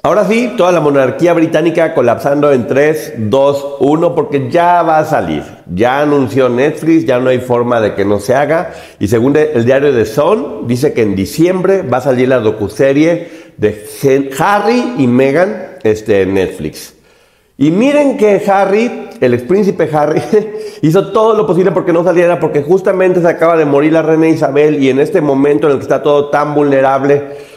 Ahora sí, toda la monarquía británica colapsando en 3, 2, 1, porque ya va a salir. Ya anunció Netflix, ya no hay forma de que no se haga. Y según el diario The Sun, dice que en diciembre va a salir la docuserie de Harry y Meghan este, en Netflix. Y miren que Harry, el ex príncipe Harry, hizo todo lo posible porque no saliera, porque justamente se acaba de morir la reina Isabel y en este momento en el que está todo tan vulnerable,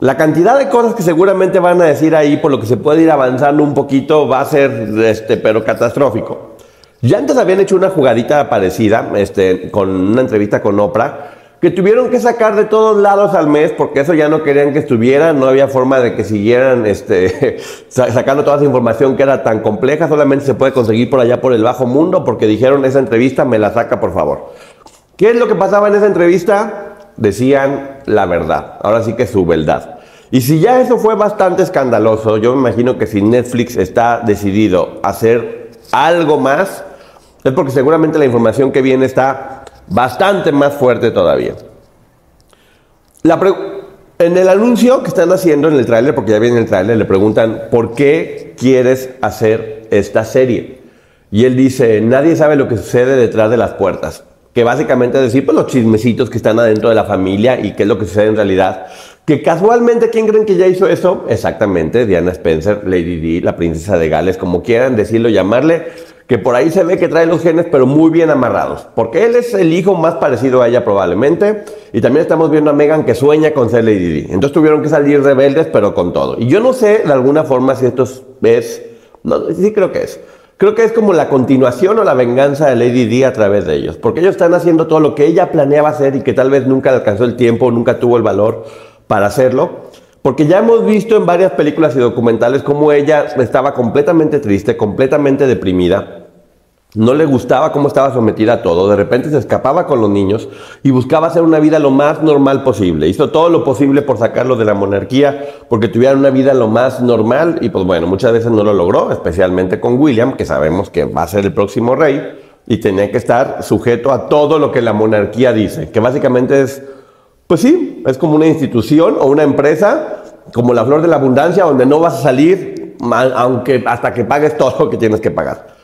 la cantidad de cosas que seguramente van a decir ahí, por lo que se puede ir avanzando un poquito, va a ser, este, pero catastrófico. Ya antes habían hecho una jugadita parecida, este, con una entrevista con Oprah, que tuvieron que sacar de todos lados al mes, porque eso ya no querían que estuviera, no había forma de que siguieran este, sacando toda esa información que era tan compleja, solamente se puede conseguir por allá por el bajo mundo, porque dijeron esa entrevista me la saca por favor. ¿Qué es lo que pasaba en esa entrevista? Decían la verdad, ahora sí que su verdad. Y si ya eso fue bastante escandaloso, yo me imagino que si Netflix está decidido a hacer algo más, es porque seguramente la información que viene está bastante más fuerte todavía. en el anuncio que están haciendo en el tráiler, porque ya viene el tráiler, le preguntan, ¿por qué quieres hacer esta serie? Y él dice, nadie sabe lo que sucede detrás de las puertas que básicamente es decir, pues los chismecitos que están adentro de la familia y qué es lo que sucede en realidad. Que casualmente, ¿quién creen que ya hizo eso? Exactamente, Diana Spencer, Lady Di, la princesa de Gales, como quieran decirlo, llamarle, que por ahí se ve que trae los genes, pero muy bien amarrados, porque él es el hijo más parecido a ella probablemente, y también estamos viendo a Megan que sueña con ser Lady Di. Entonces tuvieron que salir rebeldes, pero con todo. Y yo no sé de alguna forma si esto es, no, sí creo que es, Creo que es como la continuación o la venganza de Lady Di a través de ellos, porque ellos están haciendo todo lo que ella planeaba hacer y que tal vez nunca alcanzó el tiempo, nunca tuvo el valor para hacerlo, porque ya hemos visto en varias películas y documentales cómo ella estaba completamente triste, completamente deprimida, no le gustaba cómo estaba sometida a todo, de repente se escapaba con los niños y buscaba hacer una vida lo más normal posible. Hizo todo lo posible por sacarlo de la monarquía, porque tuvieran una vida lo más normal y pues bueno, muchas veces no lo logró, especialmente con William, que sabemos que va a ser el próximo rey y tenía que estar sujeto a todo lo que la monarquía dice, que básicamente es, pues sí, es como una institución o una empresa, como la flor de la abundancia, donde no vas a salir aunque hasta que pagues todo lo que tienes que pagar.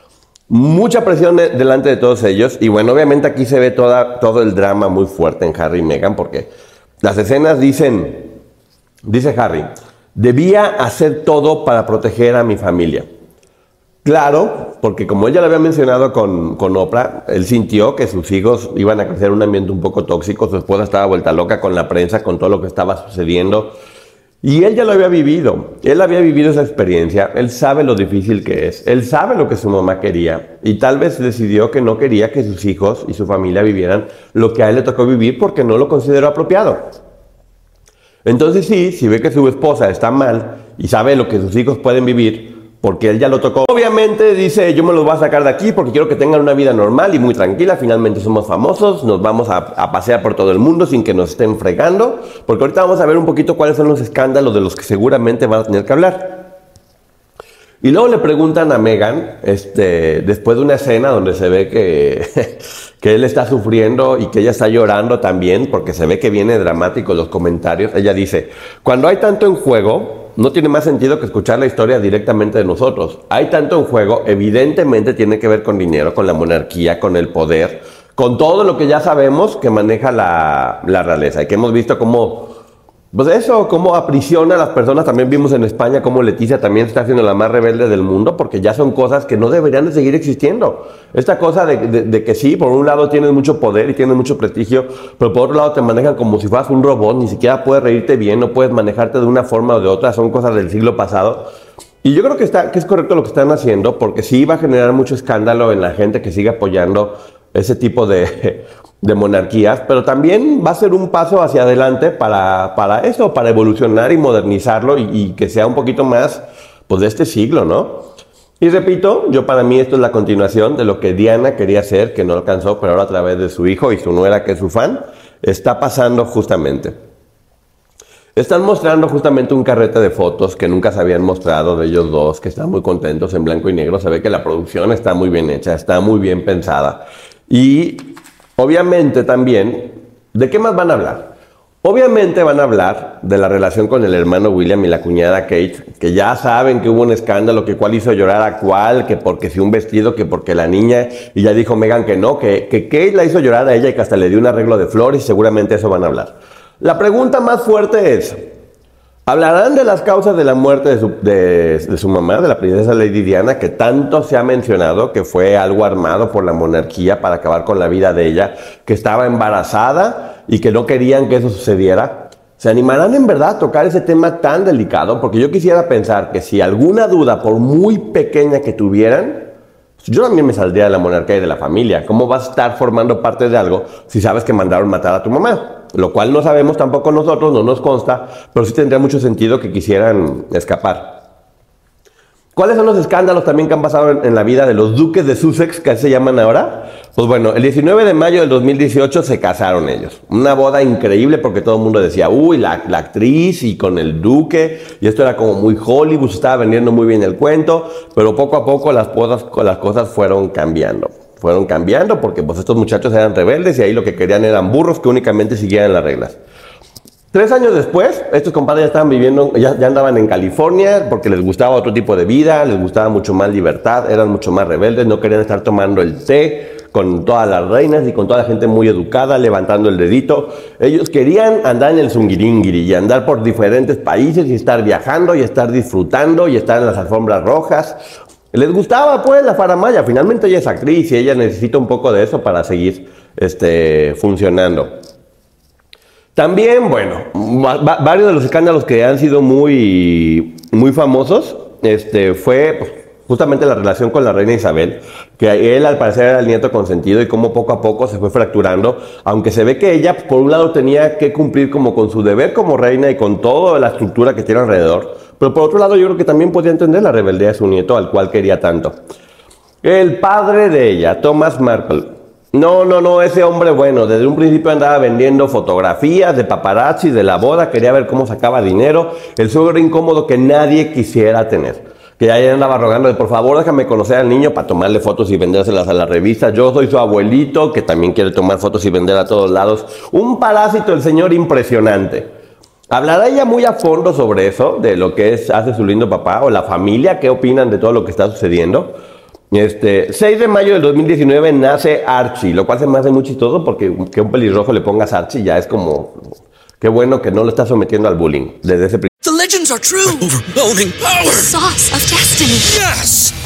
Mucha presión delante de todos ellos. Y bueno, obviamente aquí se ve todo el drama muy fuerte en Harry y Meghan porque las escenas dicen, dice Harry, debía hacer todo para proteger a mi familia. Claro, porque como ella lo había mencionado con, con Oprah, él sintió que sus hijos iban a crecer en un ambiente un poco tóxico, su esposa estaba vuelta loca con la prensa, con todo lo que estaba sucediendo. Y él ya lo había vivido, él había vivido esa experiencia, él sabe lo difícil que es, él sabe lo que su mamá quería. Y tal vez decidió que no quería que sus hijos y su familia vivieran lo que a él le tocó vivir porque no lo consideró apropiado. Entonces sí, si ve que su esposa está mal y sabe lo que sus hijos pueden vivir, porque él ya lo tocó. Obviamente dice, yo me los voy a sacar de aquí porque quiero que tengan una vida normal y muy tranquila, finalmente somos famosos, nos vamos a, pasear por todo el mundo sin que nos estén fregando, porque ahorita vamos a ver un poquito cuáles son los escándalos de los que seguramente van a tener que hablar. Y luego le preguntan a Megan, este, después de una escena donde se ve que, que él está sufriendo y que ella está llorando también, porque se ve que viene dramático los comentarios, ella dice, cuando hay tanto en juego, no tiene más sentido que escuchar la historia directamente de nosotros. Hay tanto en juego, evidentemente tiene que ver con dinero, con la monarquía, con el poder, con todo lo que ya sabemos que maneja la, realeza y que hemos visto cómo pues eso, cómo aprisiona a las personas. También vimos en España cómo Leticia también está siendo la más rebelde del mundo, porque ya son cosas que no deberían de seguir existiendo. Esta cosa de, que sí, por un lado tienes mucho poder y tienes mucho prestigio, pero por otro lado te manejan como si fueras un robot, ni siquiera puedes reírte bien, no puedes manejarte de una forma o de otra, son cosas del siglo pasado. Y yo creo que, está, que es correcto lo que están haciendo, porque sí va a generar mucho escándalo en la gente que sigue apoyando ese tipo de, de monarquías, pero también va a ser un paso hacia adelante para, para eso, para evolucionar y modernizarlo y, y que sea un poquito más pues, de este siglo, ¿no? Y repito, yo para mí esto es la continuación de lo que Diana quería hacer, que no alcanzó, pero ahora a través de su hijo y su nuera, que es su fan, está pasando justamente. Están mostrando justamente un carrete de fotos que nunca se habían mostrado de ellos dos, que están muy contentos en blanco y negro. Se ve que la producción está muy bien hecha, está muy bien pensada. Y obviamente también, ¿de qué más van a hablar? Obviamente van a hablar de la relación con el hermano William y la cuñada Kate, que ya saben que hubo un escándalo, que cuál hizo llorar a cuál, que porque si un vestido, que porque la niña, y ya dijo Megan que no, que, que Kate la hizo llorar a ella y que hasta le dio un arreglo de flores seguramente eso van a hablar. La pregunta más fuerte es, ¿hablarán de las causas de la muerte de su, mamá, de la princesa Lady Diana, que tanto se ha mencionado que fue algo armado por la monarquía para acabar con la vida de ella, que estaba embarazada y que no querían que eso sucediera? ¿Se animarán en verdad a tocar ese tema tan delicado? Porque yo quisiera pensar que si alguna duda, por muy pequeña que tuvieran, yo también me saldría de la monarquía y de la familia. ¿Cómo vas a estar formando parte de algo si sabes que mandaron matar a tu mamá? Lo cual no sabemos tampoco nosotros, no nos consta, pero sí tendría mucho sentido que quisieran escapar. ¿Cuáles son los escándalos también que han pasado en, la vida de los duques de Sussex, que así se llaman ahora? Pues bueno, el 19 de mayo del 2018 se casaron ellos. Una boda increíble porque todo el mundo decía, uy, la, la actriz y con el duque, y esto era como muy Hollywood, estaba vendiendo muy bien el cuento, pero poco a poco las, las cosas fueron cambiando. Fueron cambiando porque pues estos muchachos eran rebeldes y ahí lo que querían eran burros que únicamente siguieran las reglas. Tres años después, estos compadres ya estaban viviendo, ya, andaban en California porque les gustaba otro tipo de vida, les gustaba mucho más libertad, eran mucho más rebeldes, no querían estar tomando el té con todas las reinas y con toda la gente muy educada, levantando el dedito. Ellos querían andar en el zungiringiri y andar por diferentes países y estar viajando y estar disfrutando y estar en las alfombras rojas. Les gustaba pues la faramaya, finalmente ella es actriz y ella necesita un poco de eso para seguir este, funcionando. También, bueno, va- va- varios de los escándalos que han sido muy, muy famosos, este, fue pues, justamente la relación con la reina Isabel, que él al parecer era el nieto consentido y cómo poco a poco se fue fracturando, aunque se ve que ella, por un lado, tenía que cumplir como con su deber como reina y con toda la estructura que tiene alrededor, pero por otro lado yo creo que también podía entender la rebeldía de su nieto, al cual quería tanto. El padre de ella, Thomas Markle. No, no, no, ese hombre bueno, desde un principio andaba vendiendo fotografías de paparazzi de la boda, quería ver cómo sacaba dinero, el suegro incómodo que nadie quisiera tener. Que ahí andaba rogando de por favor déjame conocer al niño para tomarle fotos y vendérselas a la revista. Yo soy su abuelito que también quiere tomar fotos y vender a todos lados. Un parásito el señor impresionante. ¿Hablará ella muy a fondo sobre eso, de lo que es, hace su lindo papá o la familia? ¿Qué opinan de todo lo que está sucediendo? Este, 6 de mayo del 2019 nace Archie, lo cual se me hace muy chistoso porque que un pelirrojo le pongas Archie ya es como, qué bueno que no lo está sometiendo al bullying desde ese The legends are true. Overwhelming power! Sauce of destiny. Yes!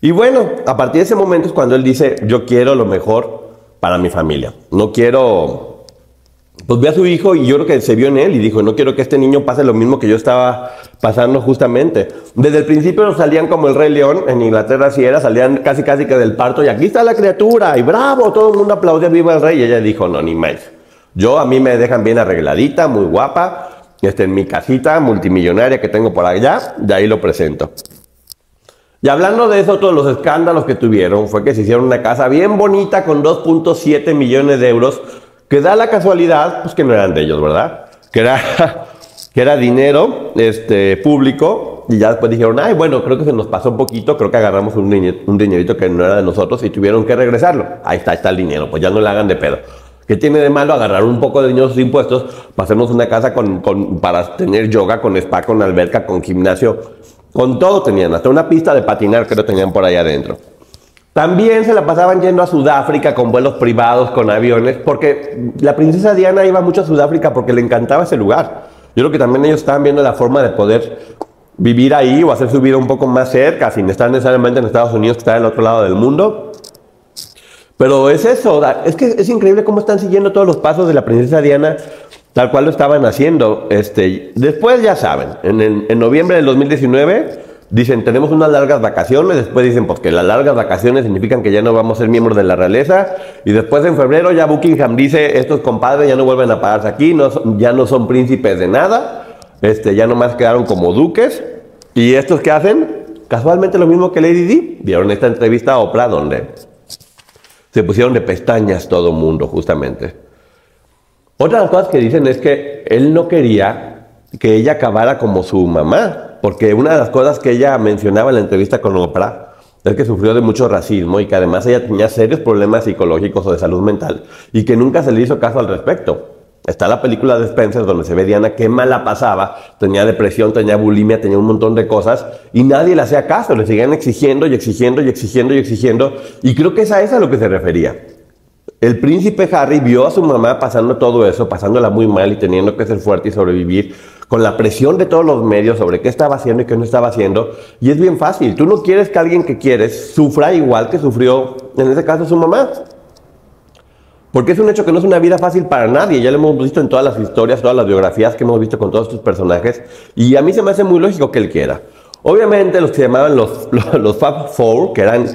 Y bueno, a partir de ese momento es cuando él dice, yo quiero lo mejor para mi familia. No quiero... Pues ve a su hijo y yo creo que se vio en él y dijo, no quiero que este niño pase lo mismo que yo estaba pasando justamente. Desde el principio salían como el Rey León, en Inglaterra así era, salían casi casi que del parto y aquí está la criatura y bravo, todo el mundo aplaudía, viva el rey y ella dijo, no, ni más. Yo a mí me dejan bien arregladita, muy guapa, este, en mi casita multimillonaria que tengo por allá, de ahí lo presento. Y hablando de eso, todos los escándalos que tuvieron fue que se hicieron una casa bien bonita con 2.7 millones de euros, que da la casualidad, pues que no eran de ellos, ¿verdad? Que era, que era dinero este, público, y ya después dijeron, ay, bueno, creo que se nos pasó un poquito, creo que agarramos un, un dinerito que no era de nosotros y tuvieron que regresarlo. Ahí está, ahí está el dinero, pues ya no le hagan de pedo. ¿Qué tiene de malo agarrar un poco de dinero de impuestos para hacernos una casa con, con- para tener yoga, con spa, con alberca, con gimnasio? Con todo tenían, hasta una pista de patinar que lo tenían por ahí adentro. También se la pasaban yendo a Sudáfrica con vuelos privados, con aviones, porque la princesa Diana iba mucho a Sudáfrica porque le encantaba ese lugar. Yo creo que también ellos estaban viendo la forma de poder vivir ahí o hacer su vida un poco más cerca, sin estar necesariamente en Estados Unidos, que está del otro lado del mundo. Pero es eso, es que es increíble cómo están siguiendo todos los pasos de la princesa Diana, tal cual lo estaban haciendo. Este, después ya saben, en, en noviembre del 2019 dicen tenemos unas largas vacaciones, después dicen pues que las largas vacaciones significan que ya no vamos a ser miembros de la realeza, y después en febrero ya Buckingham dice estos compadres ya no vuelven a pararse aquí, ya no son príncipes de nada, este, ya nomás quedaron como duques, y estos que hacen, casualmente lo mismo que Lady Di, vieron esta entrevista a Oprah donde se pusieron de pestañas todo mundo, justamente. Otra de las cosas que dicen es que él no quería que ella acabara como su mamá, porque una de las cosas que ella mencionaba en la entrevista con Oprah es que sufrió de mucho racismo y que además ella tenía serios problemas psicológicos o de salud mental y que nunca se le hizo caso al respecto. Está la película de Spencer donde se ve Diana qué mala pasaba, tenía depresión, tenía bulimia, tenía un montón de cosas y nadie le hacía caso, le seguían exigiendo y exigiendo y exigiendo y exigiendo y creo que es a eso a lo que se refería. El príncipe Harry vio a su mamá pasando todo eso, pasándola muy mal y teniendo que ser fuerte y sobrevivir con la presión de todos los medios sobre qué estaba haciendo y qué no estaba haciendo. Y es bien fácil, tú no quieres que alguien que quieres sufra igual que sufrió, en este caso, su mamá. Porque es un hecho que no es una vida fácil para nadie. Ya lo hemos visto en todas las historias, todas las biografías que hemos visto con todos estos personajes. Y a mí se me hace muy lógico que él quiera. Obviamente los que llamaban los, los, los Fab Four, que eran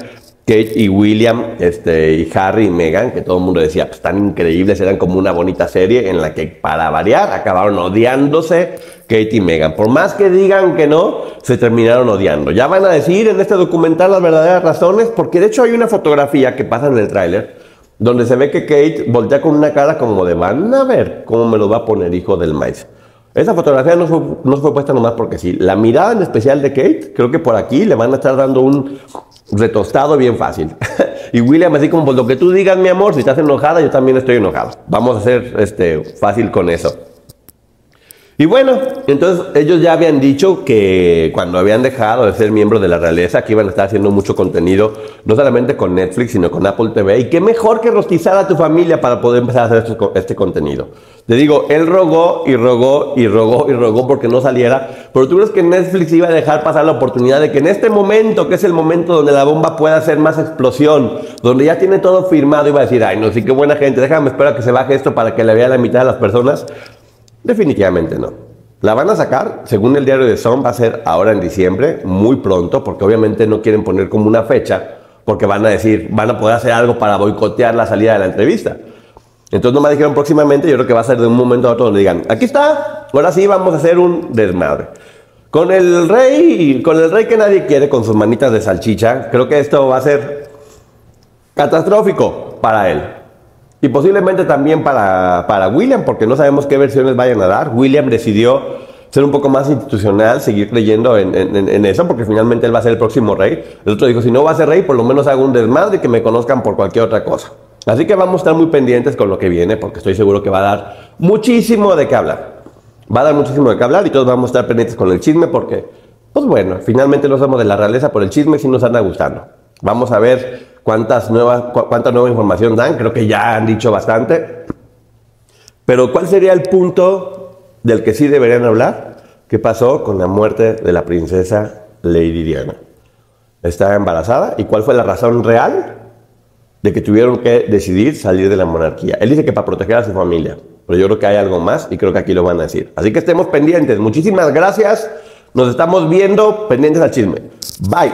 Kate y William, este, y Harry y Meghan, que todo el mundo decía, pues tan increíbles, eran como una bonita serie en la que para variar acabaron odiándose Kate y Meghan. Por más que digan que no, se terminaron odiando. Ya van a decir en este documental las verdaderas razones, porque de hecho hay una fotografía que pasa en el tráiler donde se ve que Kate voltea con una cara como de van a ver cómo me lo va a poner hijo del maíz. Esa fotografía no fue, no fue puesta nomás porque sí. La mirada en especial de Kate, creo que por aquí le van a estar dando un retostado bien fácil. y William así como, pues lo que tú digas, mi amor, si estás enojada, yo también estoy enojado. Vamos a ser este, fácil con eso. Y bueno, entonces ellos ya habían dicho que cuando habían dejado de ser miembros de la realeza, que iban a estar haciendo mucho contenido, no solamente con Netflix, sino con Apple TV. Y qué mejor que rostizar a tu familia para poder empezar a hacer este, este contenido. Te digo, él rogó y rogó y rogó y rogó porque no saliera. Pero tú crees que Netflix iba a dejar pasar la oportunidad de que en este momento, que es el momento donde la bomba pueda hacer más explosión, donde ya tiene todo firmado, iba a decir, ay, no, sí, qué buena gente, déjame esperar a que se baje esto para que le vea la mitad de las personas. Definitivamente no. La van a sacar, según el diario de Sun, va a ser ahora en diciembre, muy pronto, porque obviamente no quieren poner como una fecha, porque van a decir, van a poder hacer algo para boicotear la salida de la entrevista. Entonces no me dijeron próximamente, yo creo que va a ser de un momento a otro donde digan, aquí está, ahora sí vamos a hacer un desmadre. Con el rey, con el rey que nadie quiere, con sus manitas de salchicha, creo que esto va a ser catastrófico para él. Y posiblemente también para, para William, porque no sabemos qué versiones vayan a dar. William decidió ser un poco más institucional, seguir creyendo en, en, eso, porque finalmente él va a ser el próximo rey. El otro dijo, si no va a ser rey, por lo menos hago un desmadre y que me conozcan por cualquier otra cosa. Así que vamos a estar muy pendientes con lo que viene, porque estoy seguro que va a dar muchísimo de qué hablar. Va a dar muchísimo de qué hablar y todos vamos a estar pendientes con el chisme, porque, pues bueno, finalmente no somos de la realeza por el chisme, si nos anda gustando. Vamos a ver cuántas nuevas, cu cuánta nueva información dan, creo que ya han dicho bastante. Pero ¿cuál sería el punto del que sí deberían hablar? ¿Qué pasó con la muerte de la princesa Lady Diana? Está embarazada y cuál fue la razón real de que tuvieron que decidir salir de la monarquía. Él dice que para proteger a su familia, pero yo creo que hay algo más y creo que aquí lo van a decir. Así que estemos pendientes. Muchísimas gracias. Nos estamos viendo pendientes al chisme. Bye.